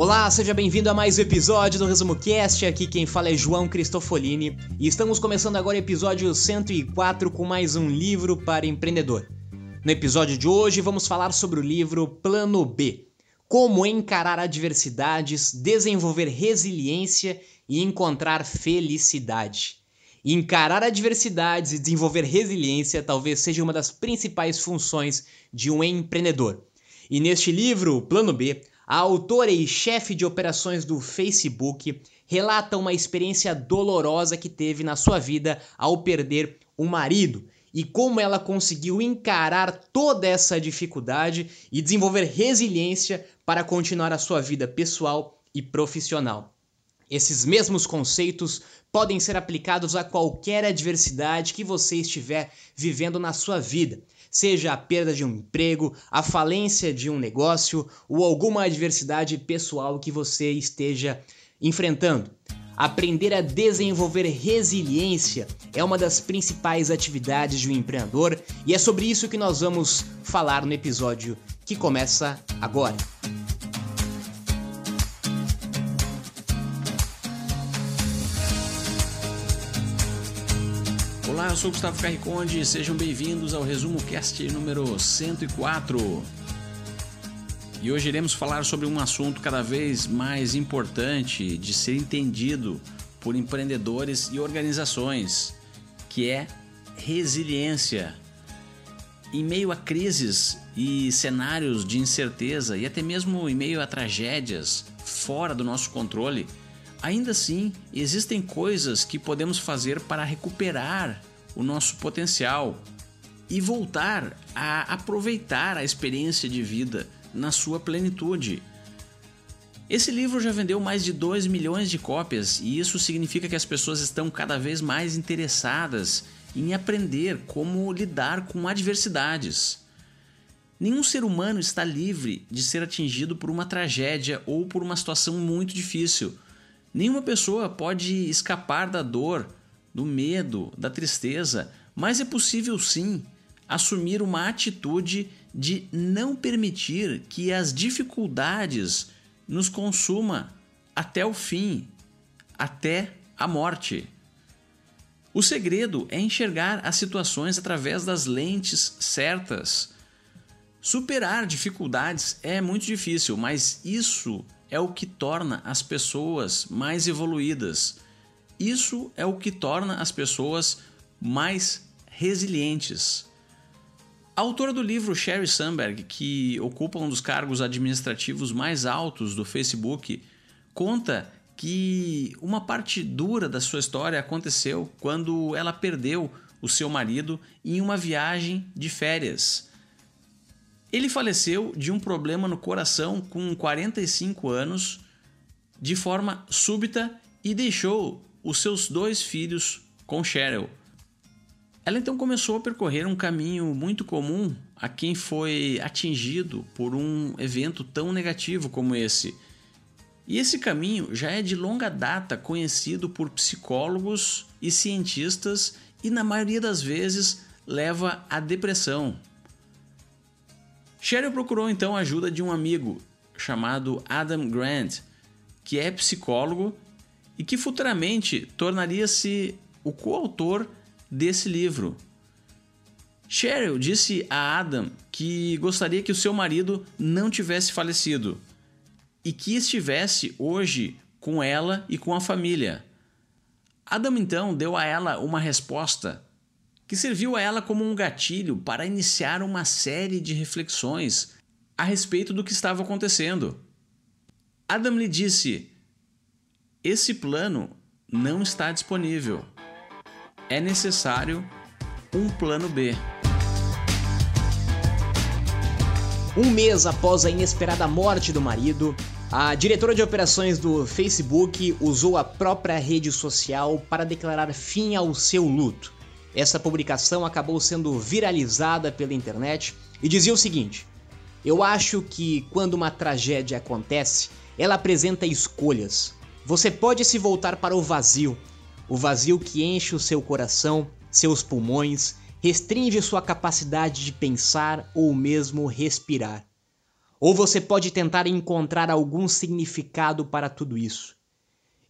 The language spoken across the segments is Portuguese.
Olá, seja bem-vindo a mais um episódio do Resumo Cast. Aqui quem fala é João Cristofolini e estamos começando agora o episódio 104 com mais um livro para empreendedor. No episódio de hoje vamos falar sobre o livro Plano B: Como encarar adversidades, desenvolver resiliência e encontrar felicidade. Encarar adversidades e desenvolver resiliência talvez seja uma das principais funções de um empreendedor. E neste livro, Plano B, a autora e chefe de operações do Facebook relata uma experiência dolorosa que teve na sua vida ao perder o marido e como ela conseguiu encarar toda essa dificuldade e desenvolver resiliência para continuar a sua vida pessoal e profissional. Esses mesmos conceitos podem ser aplicados a qualquer adversidade que você estiver vivendo na sua vida seja a perda de um emprego, a falência de um negócio ou alguma adversidade pessoal que você esteja enfrentando. Aprender a desenvolver resiliência é uma das principais atividades de um empreendedor e é sobre isso que nós vamos falar no episódio que começa agora. Olá, eu sou Gustavo Carriconde, sejam bem-vindos ao Resumo Cast número 104. E hoje iremos falar sobre um assunto cada vez mais importante de ser entendido por empreendedores e organizações, que é resiliência. Em meio a crises e cenários de incerteza e até mesmo em meio a tragédias fora do nosso controle, ainda assim existem coisas que podemos fazer para recuperar o nosso potencial e voltar a aproveitar a experiência de vida na sua plenitude. Esse livro já vendeu mais de 2 milhões de cópias e isso significa que as pessoas estão cada vez mais interessadas em aprender como lidar com adversidades. Nenhum ser humano está livre de ser atingido por uma tragédia ou por uma situação muito difícil. Nenhuma pessoa pode escapar da dor do medo, da tristeza, mas é possível sim assumir uma atitude de não permitir que as dificuldades nos consuma até o fim, até a morte. O segredo é enxergar as situações através das lentes certas. Superar dificuldades é muito difícil, mas isso é o que torna as pessoas mais evoluídas. Isso é o que torna as pessoas mais resilientes. A autora do livro, Sherry Sandberg, que ocupa um dos cargos administrativos mais altos do Facebook, conta que uma parte dura da sua história aconteceu quando ela perdeu o seu marido em uma viagem de férias. Ele faleceu de um problema no coração com 45 anos, de forma súbita e deixou os seus dois filhos com Cheryl. Ela então começou a percorrer um caminho muito comum a quem foi atingido por um evento tão negativo como esse. E esse caminho já é de longa data conhecido por psicólogos e cientistas e, na maioria das vezes, leva à depressão. Cheryl procurou então a ajuda de um amigo chamado Adam Grant, que é psicólogo e que futuramente tornaria-se o coautor desse livro. Cheryl disse a Adam que gostaria que o seu marido não tivesse falecido e que estivesse hoje com ela e com a família. Adam então deu a ela uma resposta que serviu a ela como um gatilho para iniciar uma série de reflexões a respeito do que estava acontecendo. Adam lhe disse: esse plano não está disponível. É necessário um plano B. Um mês após a inesperada morte do marido, a diretora de operações do Facebook usou a própria rede social para declarar fim ao seu luto. Essa publicação acabou sendo viralizada pela internet e dizia o seguinte: Eu acho que quando uma tragédia acontece, ela apresenta escolhas. Você pode se voltar para o vazio, o vazio que enche o seu coração, seus pulmões, restringe sua capacidade de pensar ou mesmo respirar. Ou você pode tentar encontrar algum significado para tudo isso.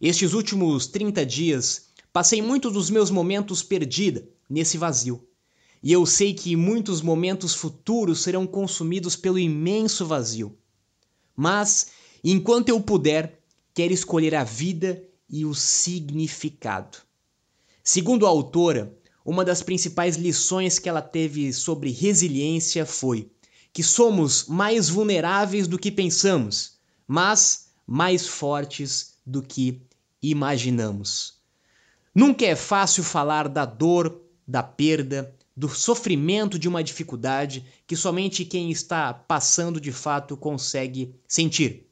Estes últimos 30 dias, passei muitos dos meus momentos perdida nesse vazio. E eu sei que muitos momentos futuros serão consumidos pelo imenso vazio. Mas, enquanto eu puder, quero escolher a vida e o significado. Segundo a autora, uma das principais lições que ela teve sobre resiliência foi que somos mais vulneráveis do que pensamos, mas mais fortes do que imaginamos. Nunca é fácil falar da dor, da perda, do sofrimento de uma dificuldade que somente quem está passando de fato consegue sentir.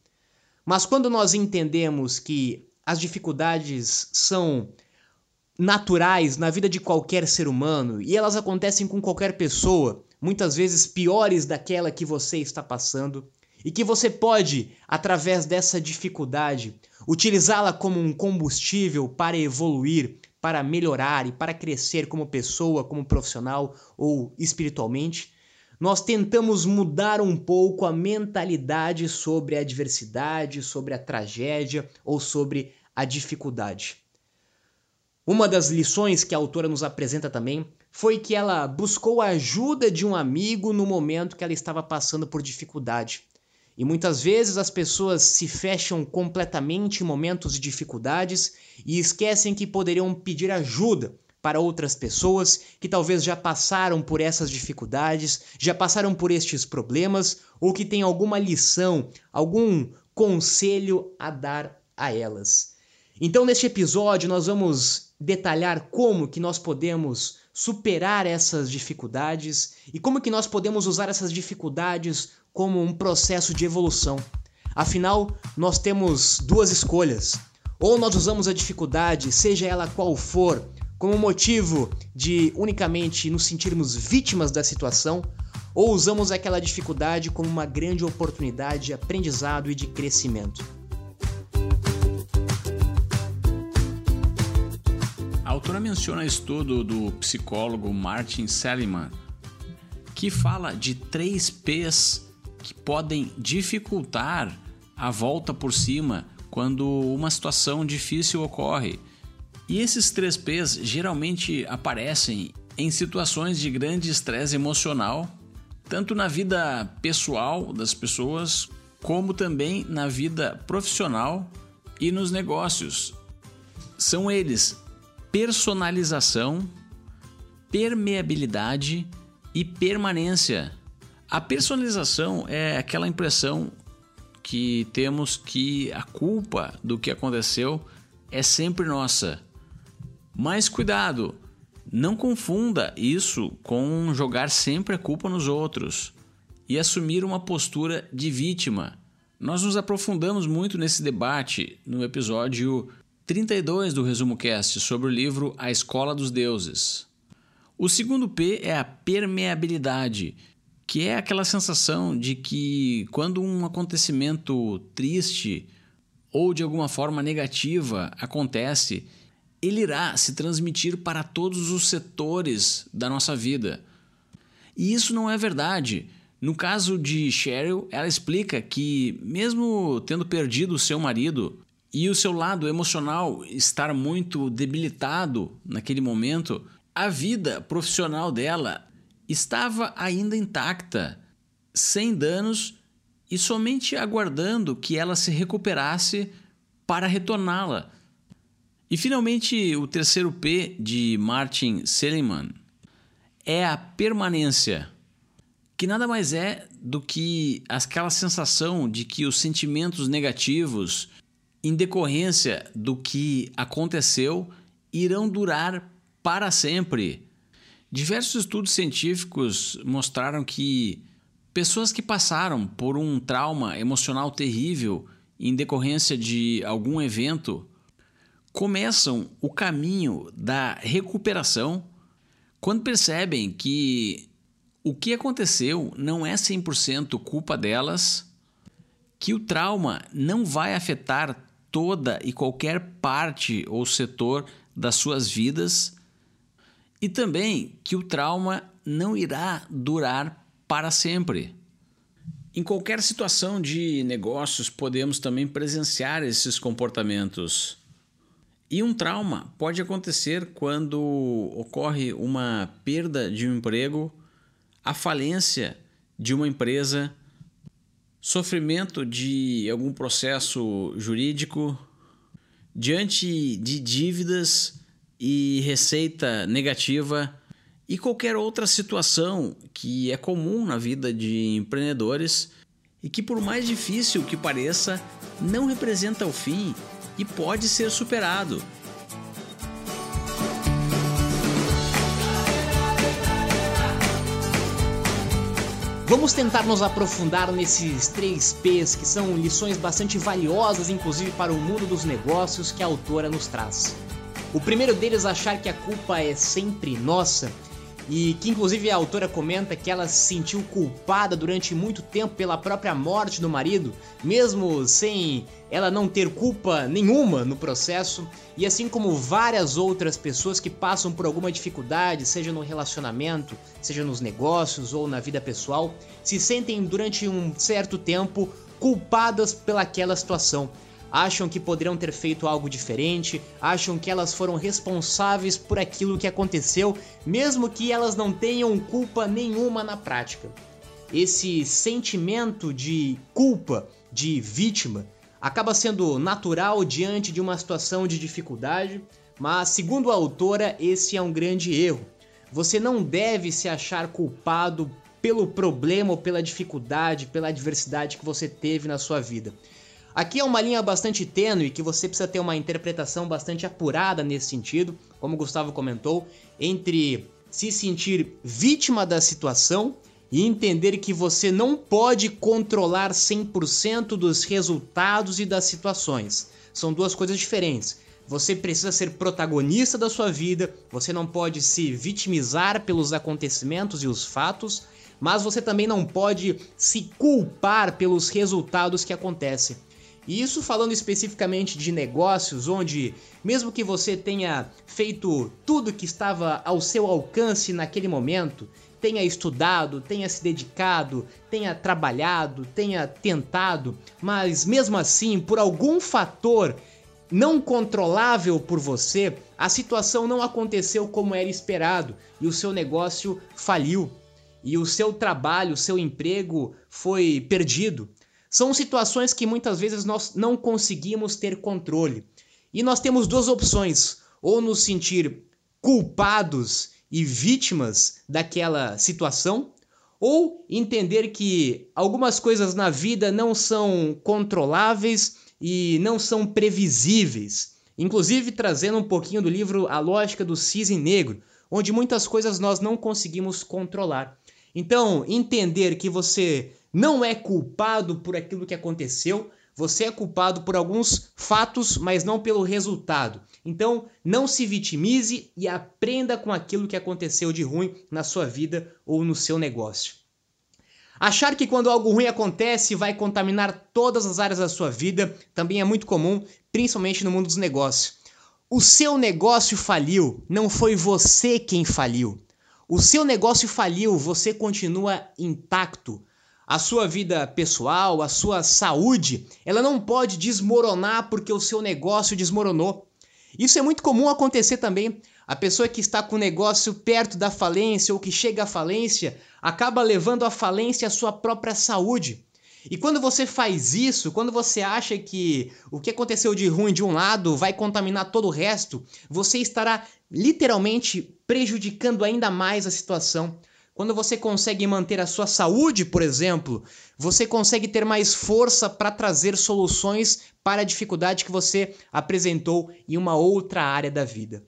Mas quando nós entendemos que as dificuldades são naturais na vida de qualquer ser humano e elas acontecem com qualquer pessoa, muitas vezes piores daquela que você está passando, e que você pode, através dessa dificuldade, utilizá-la como um combustível para evoluir, para melhorar e para crescer como pessoa, como profissional ou espiritualmente, nós tentamos mudar um pouco a mentalidade sobre a adversidade, sobre a tragédia ou sobre a dificuldade. Uma das lições que a autora nos apresenta também foi que ela buscou a ajuda de um amigo no momento que ela estava passando por dificuldade. E muitas vezes as pessoas se fecham completamente em momentos de dificuldades e esquecem que poderiam pedir ajuda para outras pessoas que talvez já passaram por essas dificuldades, já passaram por estes problemas ou que têm alguma lição, algum conselho a dar a elas. Então, neste episódio, nós vamos detalhar como que nós podemos superar essas dificuldades e como que nós podemos usar essas dificuldades como um processo de evolução. Afinal, nós temos duas escolhas. Ou nós usamos a dificuldade, seja ela qual for, como motivo de unicamente nos sentirmos vítimas da situação, ou usamos aquela dificuldade como uma grande oportunidade de aprendizado e de crescimento. autora menciona estudo do psicólogo Martin Seligman, que fala de três P's que podem dificultar a volta por cima quando uma situação difícil ocorre. E esses três P's geralmente aparecem em situações de grande estresse emocional, tanto na vida pessoal das pessoas, como também na vida profissional e nos negócios. São eles personalização, permeabilidade e permanência. A personalização é aquela impressão que temos que a culpa do que aconteceu é sempre nossa. Mas cuidado, não confunda isso com jogar sempre a culpa nos outros e assumir uma postura de vítima. Nós nos aprofundamos muito nesse debate no episódio 32 do Resumo Cast sobre o livro A Escola dos Deuses. O segundo P é a permeabilidade, que é aquela sensação de que quando um acontecimento triste ou de alguma forma negativa acontece, ele irá se transmitir para todos os setores da nossa vida. E isso não é verdade. No caso de Cheryl, ela explica que, mesmo tendo perdido o seu marido, e o seu lado emocional estar muito debilitado naquele momento, a vida profissional dela estava ainda intacta, sem danos e somente aguardando que ela se recuperasse para retorná-la. E finalmente, o terceiro P de Martin Seligman é a permanência, que nada mais é do que aquela sensação de que os sentimentos negativos em decorrência do que aconteceu, irão durar para sempre. Diversos estudos científicos mostraram que Pessoas que passaram por um trauma emocional terrível em decorrência de algum evento começam o caminho da recuperação quando percebem que o que aconteceu não é 100% culpa delas, que o trauma não vai afetar toda e qualquer parte ou setor das suas vidas e também que o trauma não irá durar para sempre. Em qualquer situação de negócios, podemos também presenciar esses comportamentos. E um trauma pode acontecer quando ocorre uma perda de um emprego, a falência de uma empresa, sofrimento de algum processo jurídico, diante de dívidas e receita negativa e qualquer outra situação que é comum na vida de empreendedores e que, por mais difícil que pareça, não representa o fim e pode ser superado. Vamos tentar nos aprofundar nesses três P's que são lições bastante valiosas, inclusive para o mundo dos negócios, que a autora nos traz. O primeiro deles achar que a culpa é sempre nossa e que inclusive a autora comenta que ela se sentiu culpada durante muito tempo pela própria morte do marido, mesmo sem ela não ter culpa nenhuma no processo, e assim como várias outras pessoas que passam por alguma dificuldade, seja no relacionamento, seja nos negócios ou na vida pessoal, se sentem durante um certo tempo culpadas pelaquela situação acham que poderiam ter feito algo diferente, acham que elas foram responsáveis por aquilo que aconteceu, mesmo que elas não tenham culpa nenhuma na prática. Esse sentimento de culpa, de vítima, acaba sendo natural diante de uma situação de dificuldade, mas, segundo a autora, esse é um grande erro. Você não deve se achar culpado pelo problema ou pela dificuldade, pela adversidade que você teve na sua vida. Aqui é uma linha bastante tênue que você precisa ter uma interpretação bastante apurada nesse sentido, como o Gustavo comentou, entre se sentir vítima da situação e entender que você não pode controlar 100% dos resultados e das situações. São duas coisas diferentes. Você precisa ser protagonista da sua vida, você não pode se vitimizar pelos acontecimentos e os fatos, mas você também não pode se culpar pelos resultados que acontecem. E isso falando especificamente de negócios, onde, mesmo que você tenha feito tudo que estava ao seu alcance naquele momento, tenha estudado, tenha se dedicado, tenha trabalhado, tenha tentado, mas mesmo assim, por algum fator não controlável por você, a situação não aconteceu como era esperado e o seu negócio faliu. E o seu trabalho, o seu emprego foi perdido. São situações que muitas vezes nós não conseguimos ter controle. E nós temos duas opções: ou nos sentir culpados e vítimas daquela situação, ou entender que algumas coisas na vida não são controláveis e não são previsíveis. Inclusive trazendo um pouquinho do livro A Lógica do Cisne Negro, onde muitas coisas nós não conseguimos controlar. Então, entender que você não é culpado por aquilo que aconteceu, você é culpado por alguns fatos, mas não pelo resultado. Então, não se vitimize e aprenda com aquilo que aconteceu de ruim na sua vida ou no seu negócio. Achar que quando algo ruim acontece vai contaminar todas as áreas da sua vida também é muito comum, principalmente no mundo dos negócios. O seu negócio faliu, não foi você quem faliu. O seu negócio faliu, você continua intacto a sua vida pessoal, a sua saúde, ela não pode desmoronar porque o seu negócio desmoronou. Isso é muito comum acontecer também. A pessoa que está com o negócio perto da falência ou que chega à falência acaba levando à falência a sua própria saúde. E quando você faz isso, quando você acha que o que aconteceu de ruim de um lado vai contaminar todo o resto, você estará literalmente prejudicando ainda mais a situação. Quando você consegue manter a sua saúde, por exemplo, você consegue ter mais força para trazer soluções para a dificuldade que você apresentou em uma outra área da vida.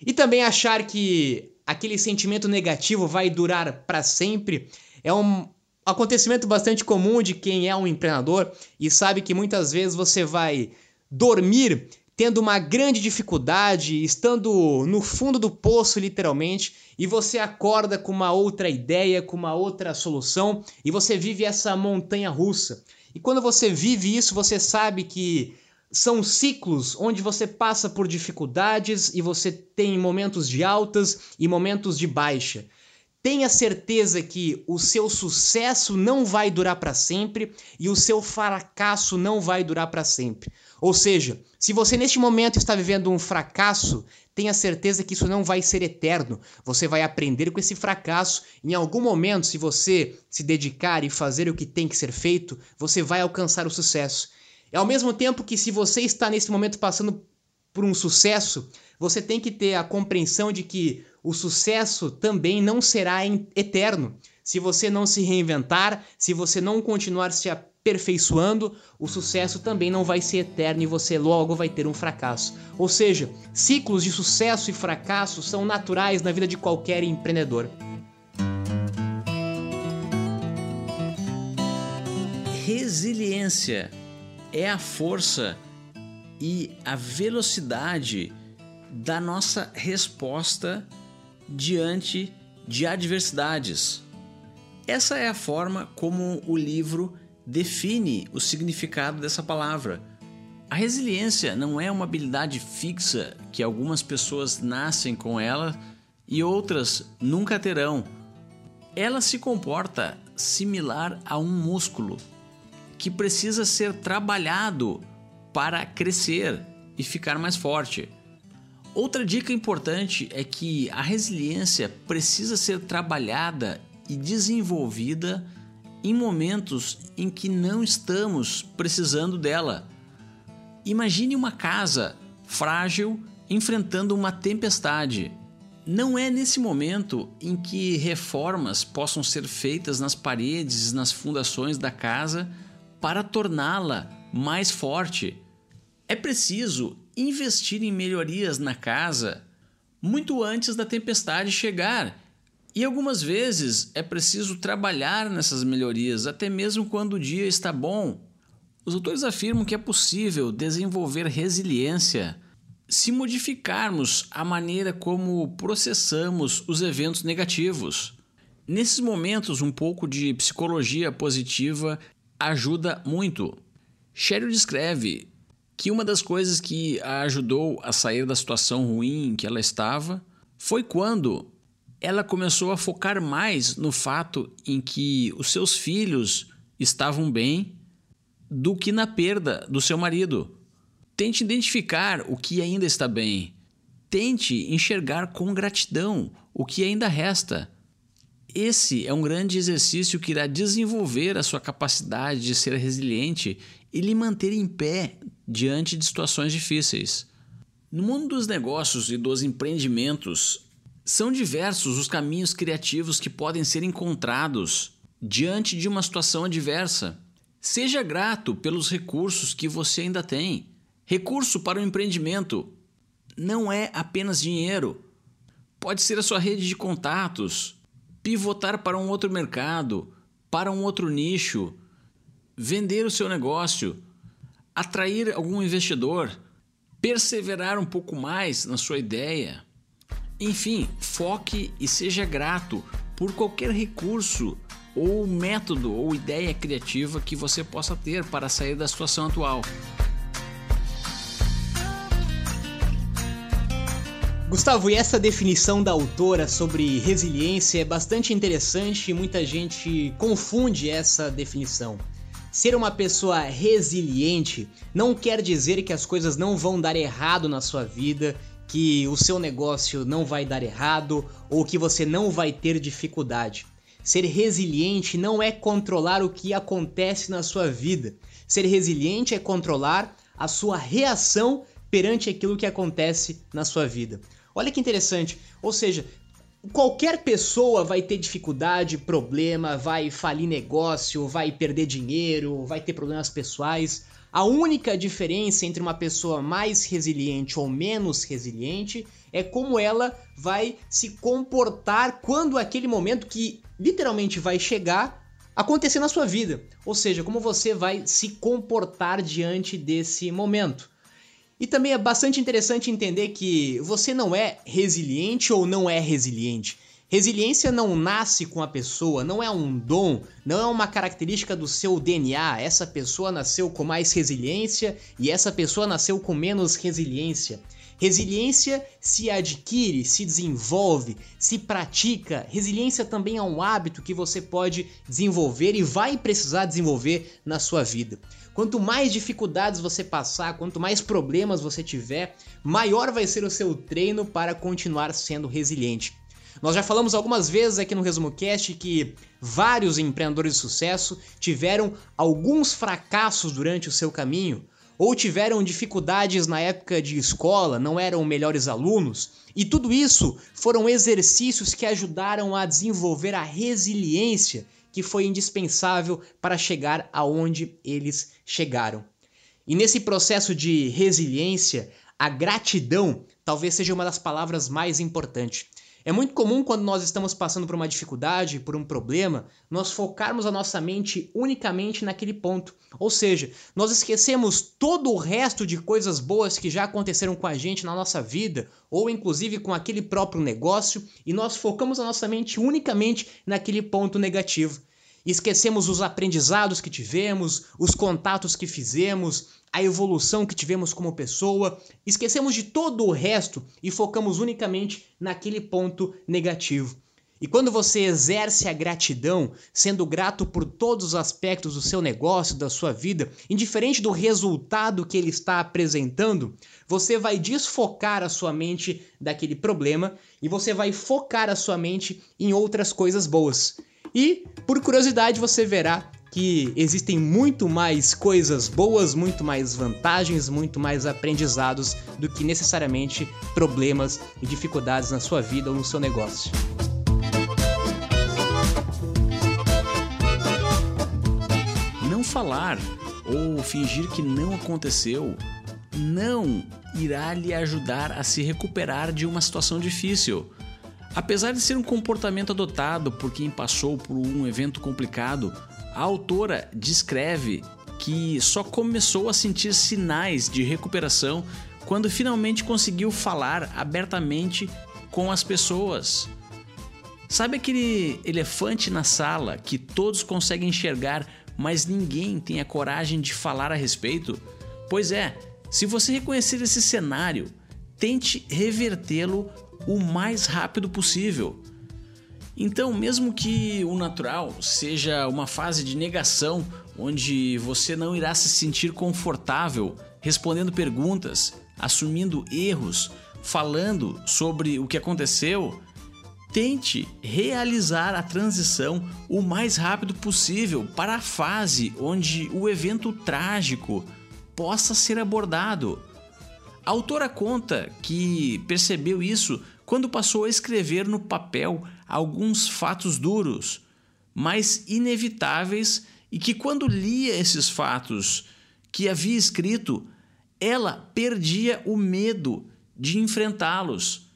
E também achar que aquele sentimento negativo vai durar para sempre é um, acontecimento bastante comum de quem é um empreendedor e sabe que muitas vezes você vai dormir tendo uma grande dificuldade, estando no fundo do poço, literalmente, e você acorda com uma outra ideia, com uma outra solução, e você vive essa montanha russa. E quando você vive isso, você sabe que são ciclos onde você passa por dificuldades e você tem momentos de altas e momentos de baixa. Tenha certeza que o seu sucesso não vai durar para sempre e o seu fracasso não vai durar para sempre. Ou seja, se você neste momento está vivendo um fracasso, tenha certeza que isso não vai ser eterno. Você vai aprender com esse fracasso. Em algum momento, se você se dedicar e fazer o que tem que ser feito, você vai alcançar o sucesso. É ao mesmo tempo que se você está nesse momento passando por um sucesso, você tem que ter a compreensão de que o sucesso também não será eterno. Se você não se reinventar, se você não continuar se aperfeiçoando, o sucesso também não vai ser eterno e você logo vai ter um fracasso. Ou seja, ciclos de sucesso e fracasso são naturais na vida de qualquer empreendedor. Resiliência é a força e a velocidade da nossa resposta diante de adversidades. Essa é a forma como o livro define o significado dessa palavra. A resiliência não é uma habilidade fixa que algumas pessoas nascem com ela e outras nunca terão. Ela se comporta similar a um músculo que precisa ser trabalhado para crescer e ficar mais forte. Outra dica importante é que a resiliência precisa ser trabalhada e desenvolvida em momentos em que não estamos precisando dela. Imagine uma casa frágil enfrentando uma tempestade. Não é nesse momento em que reformas possam ser feitas nas paredes e nas fundações da casa para torná-la mais forte. É preciso investir em melhorias na casa muito antes da tempestade chegar. E algumas vezes é preciso trabalhar nessas melhorias, até mesmo quando o dia está bom. Os autores afirmam que é possível desenvolver resiliência se modificarmos a maneira como processamos os eventos negativos. Nesses momentos, um pouco de psicologia positiva ajuda muito. Cheryl descreve que uma das coisas que a ajudou a sair da situação ruim em que ela estava foi quando ela começou a focar mais no fato em que os seus filhos estavam bem do que na perda do seu marido. Tente identificar o que ainda está bem. Tente enxergar com gratidão o que ainda resta. Esse é um grande exercício que irá desenvolver a sua capacidade de ser resiliente e lhe manter em pé diante de situações difíceis. No mundo dos negócios e dos empreendimentos, são diversos os caminhos criativos que podem ser encontrados diante de uma situação adversa. Seja grato pelos recursos que você ainda tem. Recurso para o empreendimento não é apenas dinheiro. Pode ser a sua rede de contatos, pivotar para um outro mercado, para um outro nicho, vender o seu negócio, atrair algum investidor, perseverar um pouco mais na sua ideia. Enfim, foque e seja grato por qualquer recurso ou método ou ideia criativa que você possa ter para sair da situação atual. Gustavo, e essa definição da autora sobre resiliência é bastante interessante e muita gente confunde essa definição. Ser uma pessoa resiliente não quer dizer que as coisas não vão dar errado na sua vida, que o seu negócio não vai dar errado ou que você não vai ter dificuldade. Ser resiliente não é controlar o que acontece na sua vida. Ser resiliente é controlar a sua reação perante aquilo que acontece na sua vida. Olha que interessante. Ou seja, Qualquer pessoa vai ter dificuldade, problema, vai falir negócio, vai perder dinheiro, vai ter problemas pessoais. A única diferença entre uma pessoa mais resiliente ou menos resiliente é como ela vai se comportar quando aquele momento que literalmente vai chegar acontecer na sua vida. Ou seja, como você vai se comportar diante desse momento. E também é bastante interessante entender que você não é resiliente ou não é resiliente. Resiliência não nasce com a pessoa, não é um dom, não é uma característica do seu DNA. Essa pessoa nasceu com mais resiliência e essa pessoa nasceu com menos resiliência. Resiliência se adquire, se desenvolve, se pratica. Resiliência também é um hábito que você pode desenvolver e vai precisar desenvolver na sua vida. Quanto mais dificuldades você passar, quanto mais problemas você tiver, maior vai ser o seu treino para continuar sendo resiliente. Nós já falamos algumas vezes aqui no Resumo Cast que vários empreendedores de sucesso tiveram alguns fracassos durante o seu caminho, ou tiveram dificuldades na época de escola, não eram melhores alunos, e tudo isso foram exercícios que ajudaram a desenvolver a resiliência que foi indispensável para chegar aonde eles chegaram. E nesse processo de resiliência, a gratidão talvez seja uma das palavras mais importantes. É muito comum quando nós estamos passando por uma dificuldade, por um problema, nós focarmos a nossa mente unicamente naquele ponto. Ou seja, nós esquecemos todo o resto de coisas boas que já aconteceram com a gente na nossa vida, ou inclusive com aquele próprio negócio, e nós focamos a nossa mente unicamente naquele ponto negativo. Esquecemos os aprendizados que tivemos, os contatos que fizemos, a evolução que tivemos como pessoa, esquecemos de todo o resto e focamos unicamente naquele ponto negativo. E quando você exerce a gratidão, sendo grato por todos os aspectos do seu negócio, da sua vida, indiferente do resultado que ele está apresentando, você vai desfocar a sua mente daquele problema e você vai focar a sua mente em outras coisas boas. E, por curiosidade, você verá que existem muito mais coisas boas, muito mais vantagens, muito mais aprendizados do que necessariamente problemas e dificuldades na sua vida ou no seu negócio. Não falar ou fingir que não aconteceu não irá lhe ajudar a se recuperar de uma situação difícil. Apesar de ser um comportamento adotado por quem passou por um evento complicado, a autora descreve que só começou a sentir sinais de recuperação quando finalmente conseguiu falar abertamente com as pessoas. Sabe aquele elefante na sala que todos conseguem enxergar, mas ninguém tem a coragem de falar a respeito? Pois é, se você reconhecer esse cenário, tente revertê-lo o mais rápido possível. Então, mesmo que o natural seja uma fase de negação, onde você não irá se sentir confortável respondendo perguntas, assumindo erros, falando sobre o que aconteceu, tente realizar a transição o mais rápido possível para a fase onde o evento trágico possa ser abordado. A autora conta que percebeu isso quando passou a escrever no papel alguns fatos duros, mas inevitáveis, e que quando lia esses fatos que havia escrito, ela perdia o medo de enfrentá-los.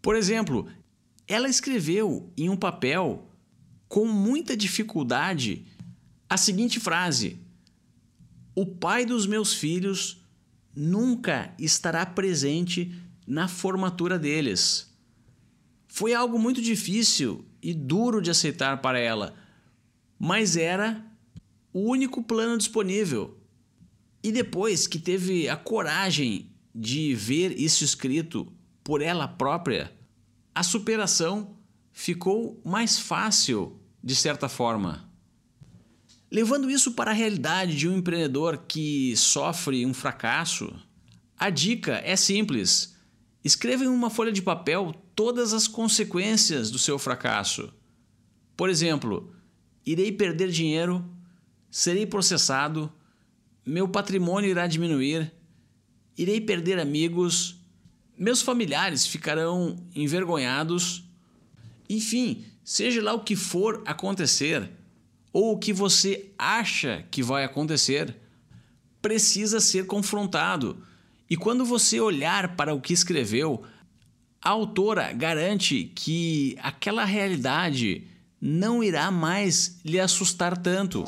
Por exemplo, ela escreveu em um papel com muita dificuldade a seguinte frase: O pai dos meus filhos nunca estará presente na formatura deles. Foi algo muito difícil e duro de aceitar para ela, mas era o único plano disponível. E depois que teve a coragem de ver isso escrito por ela própria, a superação ficou mais fácil de certa forma. Levando isso para a realidade de um empreendedor que sofre um fracasso, a dica é simples Escreva em uma folha de papel todas as consequências do seu fracasso. Por exemplo, irei perder dinheiro, serei processado, meu patrimônio irá diminuir, irei perder amigos, meus familiares ficarão envergonhados. Enfim, seja lá o que for acontecer, ou o que você acha que vai acontecer, precisa ser confrontado e quando você olhar para o que escreveu, a autora garante que aquela realidade não irá mais lhe assustar tanto.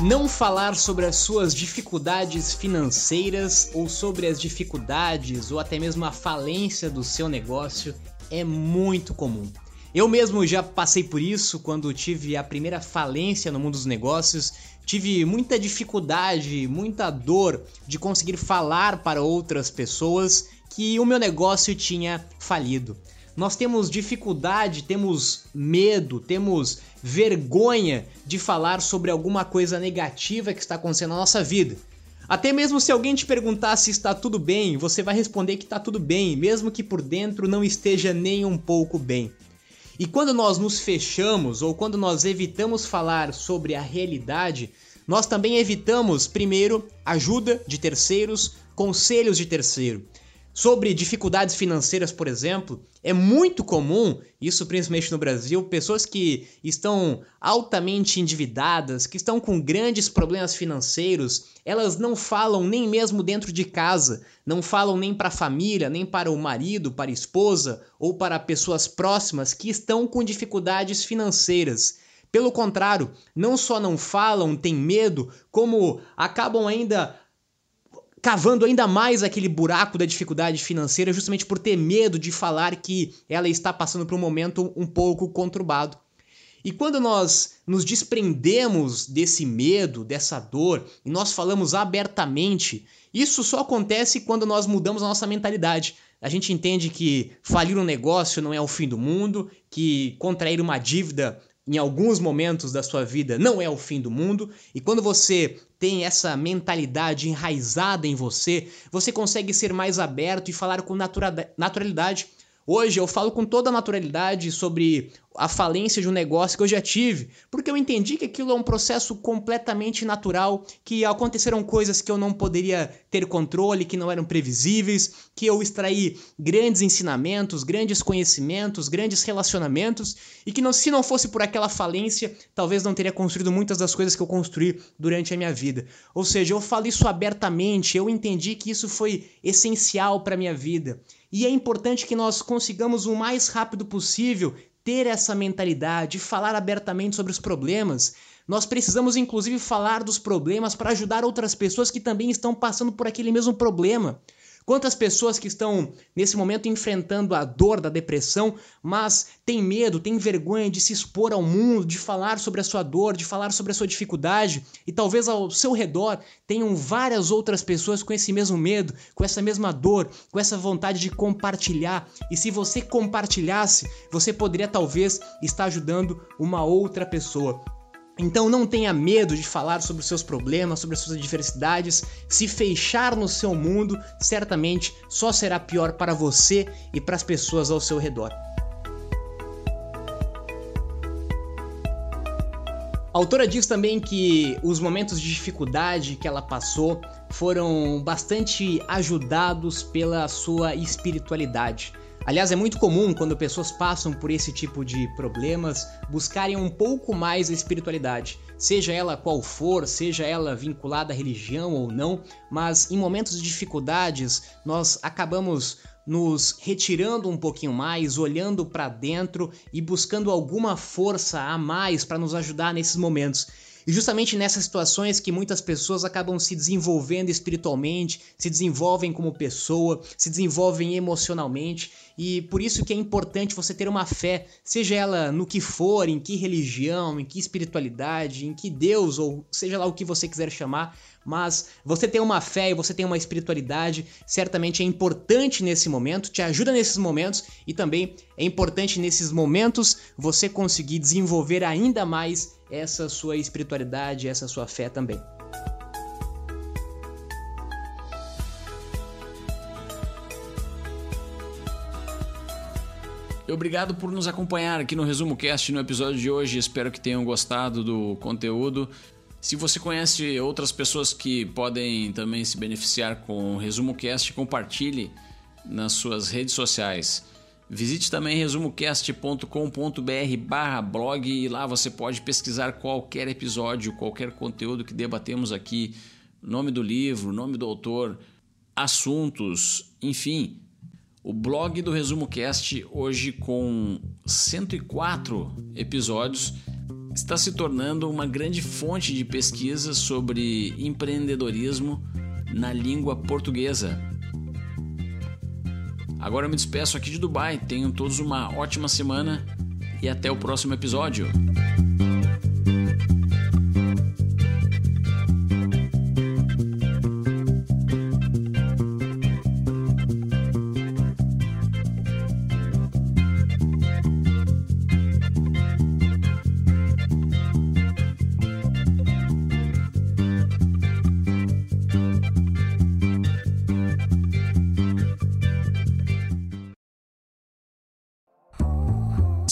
Não falar sobre as suas dificuldades financeiras ou sobre as dificuldades ou até mesmo a falência do seu negócio é muito comum. Eu mesmo já passei por isso quando tive a primeira falência no mundo dos negócios. Tive muita dificuldade, muita dor de conseguir falar para outras pessoas que o meu negócio tinha falido. Nós temos dificuldade, temos medo, temos vergonha de falar sobre alguma coisa negativa que está acontecendo na nossa vida. Até mesmo se alguém te perguntar se está tudo bem, você vai responder que está tudo bem, mesmo que por dentro não esteja nem um pouco bem. E quando nós nos fechamos ou quando nós evitamos falar sobre a realidade, nós também evitamos, primeiro, ajuda de terceiros, conselhos de terceiro sobre dificuldades financeiras, por exemplo, é muito comum, isso principalmente no Brasil, pessoas que estão altamente endividadas, que estão com grandes problemas financeiros, elas não falam nem mesmo dentro de casa, não falam nem para a família, nem para o marido, para a esposa ou para pessoas próximas que estão com dificuldades financeiras. Pelo contrário, não só não falam, têm medo, como acabam ainda cavando ainda mais aquele buraco da dificuldade financeira, justamente por ter medo de falar que ela está passando por um momento um pouco conturbado. E quando nós nos desprendemos desse medo, dessa dor, e nós falamos abertamente, isso só acontece quando nós mudamos a nossa mentalidade. A gente entende que falir um negócio não é o fim do mundo, que contrair uma dívida em alguns momentos da sua vida não é o fim do mundo, e quando você tem essa mentalidade enraizada em você, você consegue ser mais aberto e falar com naturalidade Hoje eu falo com toda a naturalidade sobre a falência de um negócio que eu já tive, porque eu entendi que aquilo é um processo completamente natural, que aconteceram coisas que eu não poderia ter controle, que não eram previsíveis, que eu extraí grandes ensinamentos, grandes conhecimentos, grandes relacionamentos, e que não, se não fosse por aquela falência, talvez não teria construído muitas das coisas que eu construí durante a minha vida. Ou seja, eu falo isso abertamente, eu entendi que isso foi essencial para minha vida. E é importante que nós consigamos o mais rápido possível ter essa mentalidade, falar abertamente sobre os problemas. Nós precisamos inclusive falar dos problemas para ajudar outras pessoas que também estão passando por aquele mesmo problema. Quantas pessoas que estão nesse momento enfrentando a dor da depressão, mas têm medo, têm vergonha de se expor ao mundo, de falar sobre a sua dor, de falar sobre a sua dificuldade, e talvez ao seu redor tenham várias outras pessoas com esse mesmo medo, com essa mesma dor, com essa vontade de compartilhar. E se você compartilhasse, você poderia talvez estar ajudando uma outra pessoa. Então não tenha medo de falar sobre os seus problemas, sobre as suas adversidades. Se fechar no seu mundo, certamente só será pior para você e para as pessoas ao seu redor. A autora diz também que os momentos de dificuldade que ela passou foram bastante ajudados pela sua espiritualidade. Aliás, é muito comum quando pessoas passam por esse tipo de problemas buscarem um pouco mais a espiritualidade, seja ela qual for, seja ela vinculada à religião ou não, mas em momentos de dificuldades nós acabamos nos retirando um pouquinho mais, olhando para dentro e buscando alguma força a mais para nos ajudar nesses momentos. E justamente nessas situações que muitas pessoas acabam se desenvolvendo espiritualmente, se desenvolvem como pessoa, se desenvolvem emocionalmente, e por isso que é importante você ter uma fé, seja ela no que for, em que religião, em que espiritualidade, em que Deus, ou seja lá o que você quiser chamar, mas você tem uma fé e você tem uma espiritualidade, certamente é importante nesse momento, te ajuda nesses momentos e também é importante nesses momentos você conseguir desenvolver ainda mais essa sua espiritualidade, essa sua fé também. Obrigado por nos acompanhar aqui no Resumo Cast no episódio de hoje. Espero que tenham gostado do conteúdo. Se você conhece outras pessoas que podem também se beneficiar com o Resumo Cast, compartilhe nas suas redes sociais. Visite também resumocast.com.br barra blog e lá você pode pesquisar qualquer episódio, qualquer conteúdo que debatemos aqui, nome do livro, nome do autor, assuntos, enfim. O blog do Resumo Cast, hoje com 104 episódios, está se tornando uma grande fonte de pesquisa sobre empreendedorismo na língua portuguesa. Agora eu me despeço aqui de Dubai. Tenham todos uma ótima semana e até o próximo episódio.